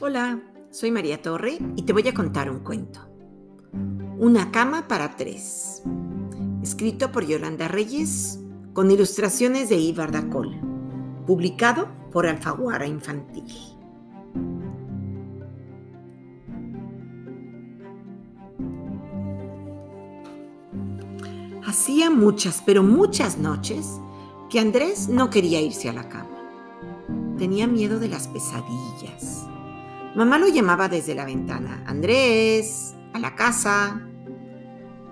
Hola, soy María Torre y te voy a contar un cuento. Una cama para tres. Escrito por Yolanda Reyes con ilustraciones de Ivar Dacol. Publicado por Alfaguara Infantil. Hacía muchas, pero muchas noches que Andrés no quería irse a la cama. Tenía miedo de las pesadillas. Mamá lo llamaba desde la ventana. Andrés, a la casa.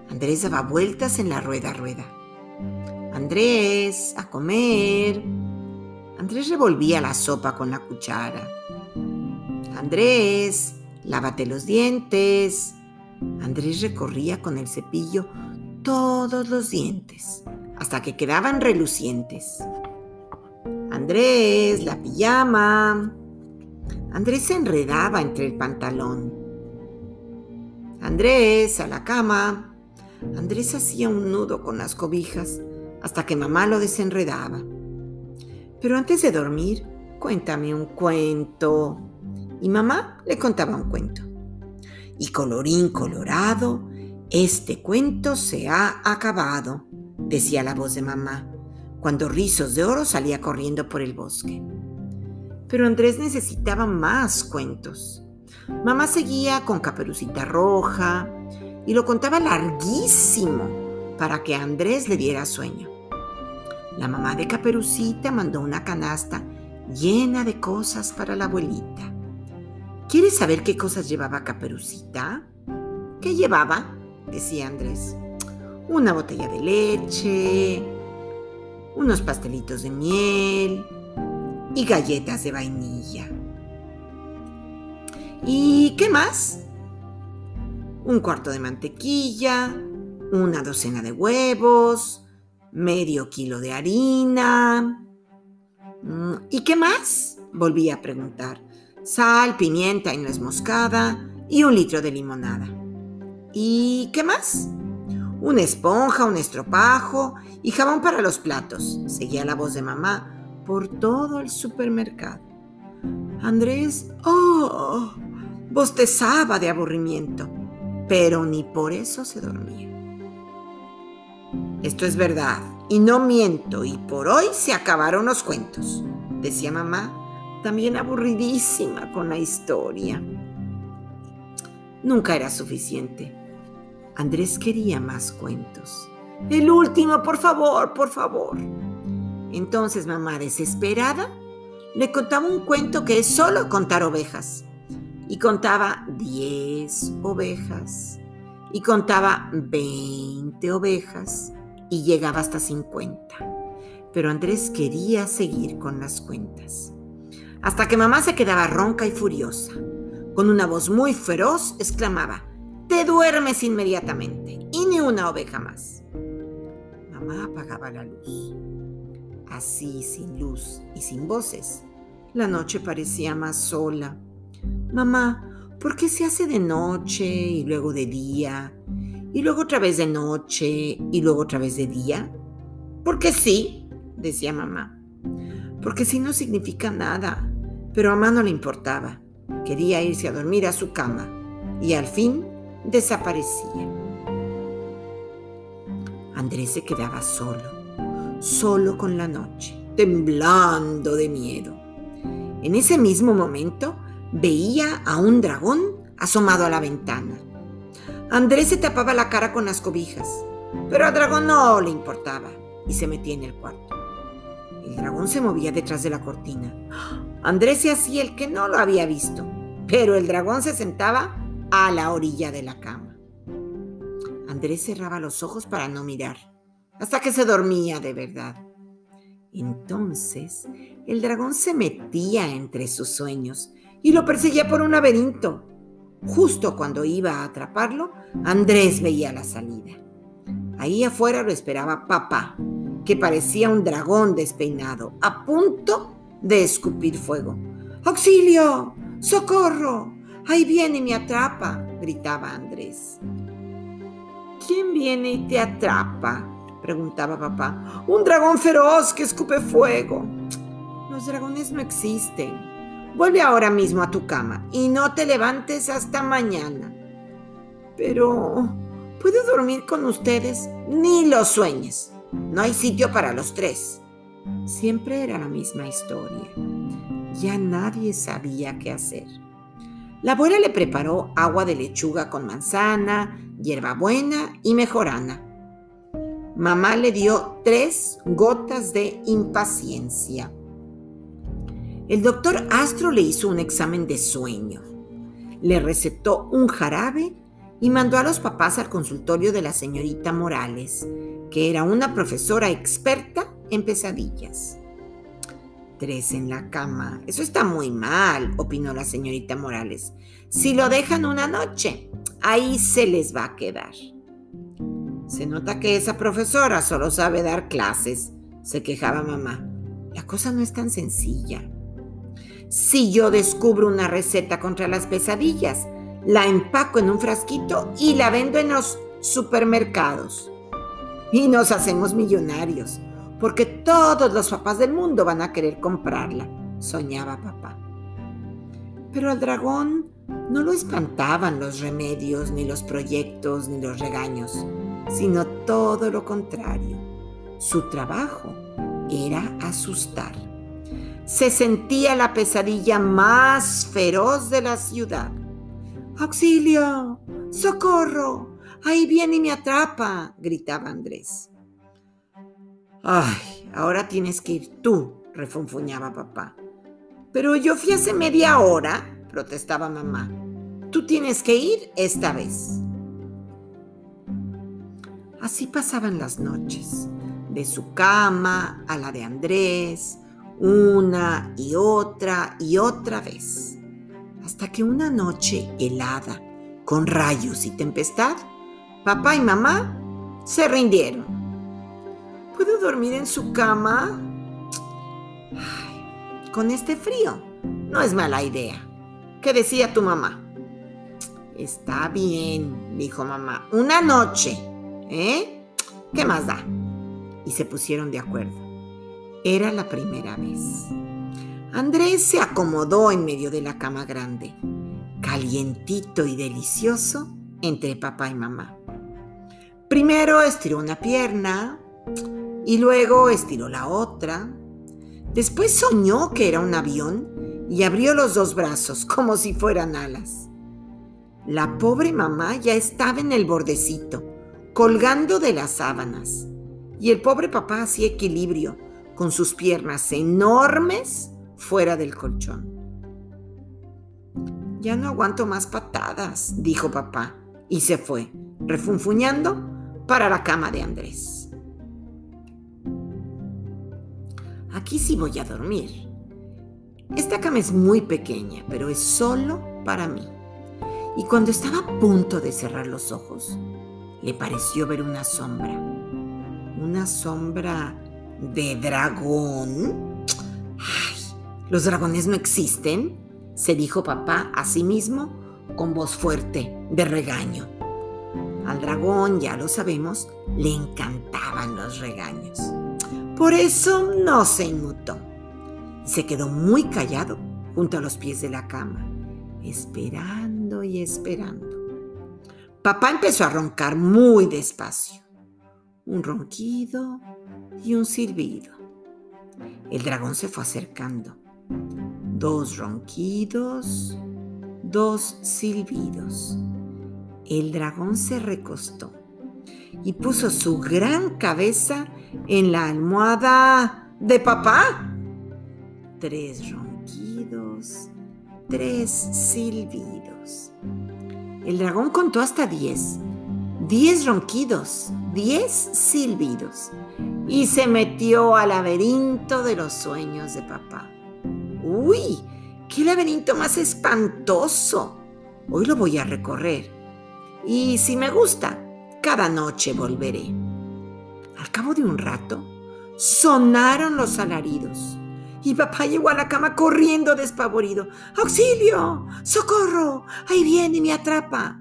Andrés daba vueltas en la rueda rueda. Andrés, a comer. Andrés revolvía la sopa con la cuchara. Andrés, lávate los dientes. Andrés recorría con el cepillo todos los dientes hasta que quedaban relucientes. Andrés, la pijama. Andrés se enredaba entre el pantalón. Andrés, a la cama. Andrés hacía un nudo con las cobijas hasta que mamá lo desenredaba. Pero antes de dormir, cuéntame un cuento. Y mamá le contaba un cuento. Y colorín colorado, este cuento se ha acabado, decía la voz de mamá, cuando Rizos de Oro salía corriendo por el bosque. Pero Andrés necesitaba más cuentos. Mamá seguía con Caperucita Roja y lo contaba larguísimo para que Andrés le diera sueño. La mamá de Caperucita mandó una canasta llena de cosas para la abuelita. ¿Quieres saber qué cosas llevaba Caperucita? ¿Qué llevaba? decía Andrés. Una botella de leche, unos pastelitos de miel y galletas de vainilla. ¿Y qué más? Un cuarto de mantequilla, una docena de huevos, medio kilo de harina. Mm, ¿Y qué más? Volví a preguntar. Sal, pimienta y nuez moscada y un litro de limonada. ¿Y qué más? Una esponja, un estropajo y jabón para los platos, seguía la voz de mamá por todo el supermercado. Andrés, oh, bostezaba de aburrimiento, pero ni por eso se dormía. Esto es verdad, y no miento, y por hoy se acabaron los cuentos, decía mamá, también aburridísima con la historia. Nunca era suficiente. Andrés quería más cuentos. El último, por favor, por favor. Entonces mamá, desesperada, le contaba un cuento que es solo contar ovejas. Y contaba 10 ovejas. Y contaba 20 ovejas. Y llegaba hasta 50. Pero Andrés quería seguir con las cuentas. Hasta que mamá se quedaba ronca y furiosa. Con una voz muy feroz exclamaba, te duermes inmediatamente y ni una oveja más. Mamá apagaba la luz. Así, sin luz y sin voces, la noche parecía más sola. Mamá, ¿por qué se hace de noche y luego de día? Y luego otra vez de noche y luego otra vez de día. Porque sí, decía mamá. Porque sí no significa nada. Pero a mamá no le importaba. Quería irse a dormir a su cama. Y al fin desaparecía. Andrés se quedaba solo, solo con la noche, temblando de miedo. En ese mismo momento veía a un dragón asomado a la ventana. Andrés se tapaba la cara con las cobijas, pero al dragón no le importaba y se metía en el cuarto. El dragón se movía detrás de la cortina. Andrés se hacía el que no lo había visto, pero el dragón se sentaba a la orilla de la cama. Andrés cerraba los ojos para no mirar, hasta que se dormía de verdad. Entonces el dragón se metía entre sus sueños y lo perseguía por un laberinto. Justo cuando iba a atraparlo, Andrés veía la salida. Ahí afuera lo esperaba papá, que parecía un dragón despeinado, a punto de escupir fuego. ¡Auxilio! ¡Socorro! ¡Ahí viene y me atrapa! gritaba Andrés. ¿Quién viene y te atrapa? Preguntaba papá. Un dragón feroz que escupe fuego. Los dragones no existen. Vuelve ahora mismo a tu cama y no te levantes hasta mañana. Pero, ¿puedo dormir con ustedes? Ni lo sueñes. No hay sitio para los tres. Siempre era la misma historia. Ya nadie sabía qué hacer. La abuela le preparó agua de lechuga con manzana, hierbabuena y mejorana. Mamá le dio tres gotas de impaciencia. El doctor Astro le hizo un examen de sueño. Le recetó un jarabe y mandó a los papás al consultorio de la señorita Morales, que era una profesora experta en pesadillas. Tres en la cama. Eso está muy mal, opinó la señorita Morales. Si lo dejan una noche, ahí se les va a quedar. Se nota que esa profesora solo sabe dar clases, se quejaba mamá. La cosa no es tan sencilla. Si yo descubro una receta contra las pesadillas, la empaco en un frasquito y la vendo en los supermercados. Y nos hacemos millonarios, porque todos los papás del mundo van a querer comprarla, soñaba papá. Pero al dragón no lo espantaban los remedios, ni los proyectos, ni los regaños sino todo lo contrario. Su trabajo era asustar. Se sentía la pesadilla más feroz de la ciudad. ¡Auxilio! ¡Socorro! ¡Ahí viene y me atrapa! gritaba Andrés. ¡Ay! Ahora tienes que ir tú, refunfuñaba papá. Pero yo fui hace media hora, protestaba mamá. Tú tienes que ir esta vez. Así pasaban las noches, de su cama a la de Andrés, una y otra y otra vez, hasta que una noche helada, con rayos y tempestad, papá y mamá se rindieron. ¿Puedo dormir en su cama? con este frío, no es mala idea. ¿Qué decía tu mamá? Está bien, dijo mamá, una noche ¿Eh? ¿Qué más da? Y se pusieron de acuerdo. Era la primera vez. Andrés se acomodó en medio de la cama grande, calientito y delicioso entre papá y mamá. Primero estiró una pierna y luego estiró la otra. Después soñó que era un avión y abrió los dos brazos como si fueran alas. La pobre mamá ya estaba en el bordecito colgando de las sábanas. Y el pobre papá hacía equilibrio con sus piernas enormes fuera del colchón. Ya no aguanto más patadas, dijo papá, y se fue, refunfuñando, para la cama de Andrés. Aquí sí voy a dormir. Esta cama es muy pequeña, pero es solo para mí. Y cuando estaba a punto de cerrar los ojos, le pareció ver una sombra. Una sombra de dragón. Ay, ¿los dragones no existen? se dijo papá a sí mismo con voz fuerte de regaño. Al dragón, ya lo sabemos, le encantaban los regaños. Por eso no se inmutó. Se quedó muy callado junto a los pies de la cama, esperando y esperando. Papá empezó a roncar muy despacio. Un ronquido y un silbido. El dragón se fue acercando. Dos ronquidos, dos silbidos. El dragón se recostó y puso su gran cabeza en la almohada de papá. Tres ronquidos, tres silbidos. El dragón contó hasta diez. Diez ronquidos, diez silbidos. Y se metió al laberinto de los sueños de papá. ¡Uy! ¡Qué laberinto más espantoso! Hoy lo voy a recorrer. Y si me gusta, cada noche volveré. Al cabo de un rato, sonaron los alaridos y papá llegó a la cama corriendo despavorido. ¡Auxilio! ¡Socorro! Ahí viene y me atrapa.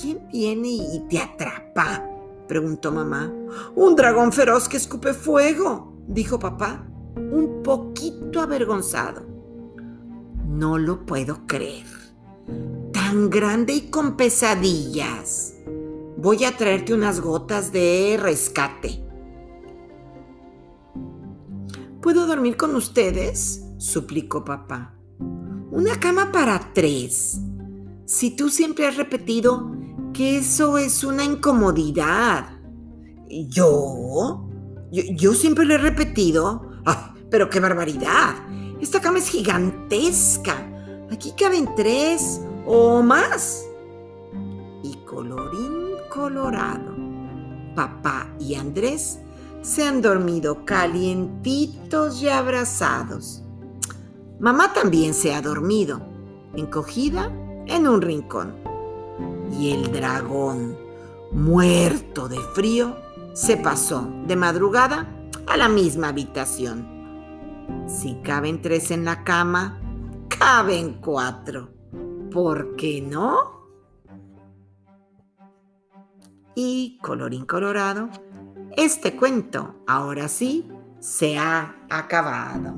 ¿Quién viene y te atrapa? preguntó mamá. Un dragón feroz que escupe fuego, dijo papá, un poquito avergonzado. No lo puedo creer. Tan grande y con pesadillas. Voy a traerte unas gotas de rescate. ¿Puedo dormir con ustedes? suplicó papá. Una cama para tres. Si tú siempre has repetido que eso es una incomodidad. ¿Yo? Yo, siempre lo he repetido. pero qué barbaridad! Esta cama es gigantesca. Aquí caben tres o más. Y colorín colorado, papá y Andrés se han dormido calientitos y abrazados. Mamá también se ha dormido, encogida en un rincón. Y el dragón, muerto de frío, se pasó de madrugada a la misma habitación. Si caben tres en la cama, caben cuatro. ¿Por qué no? Y colorín colorado, este cuento, ahora sí, se ha acabado.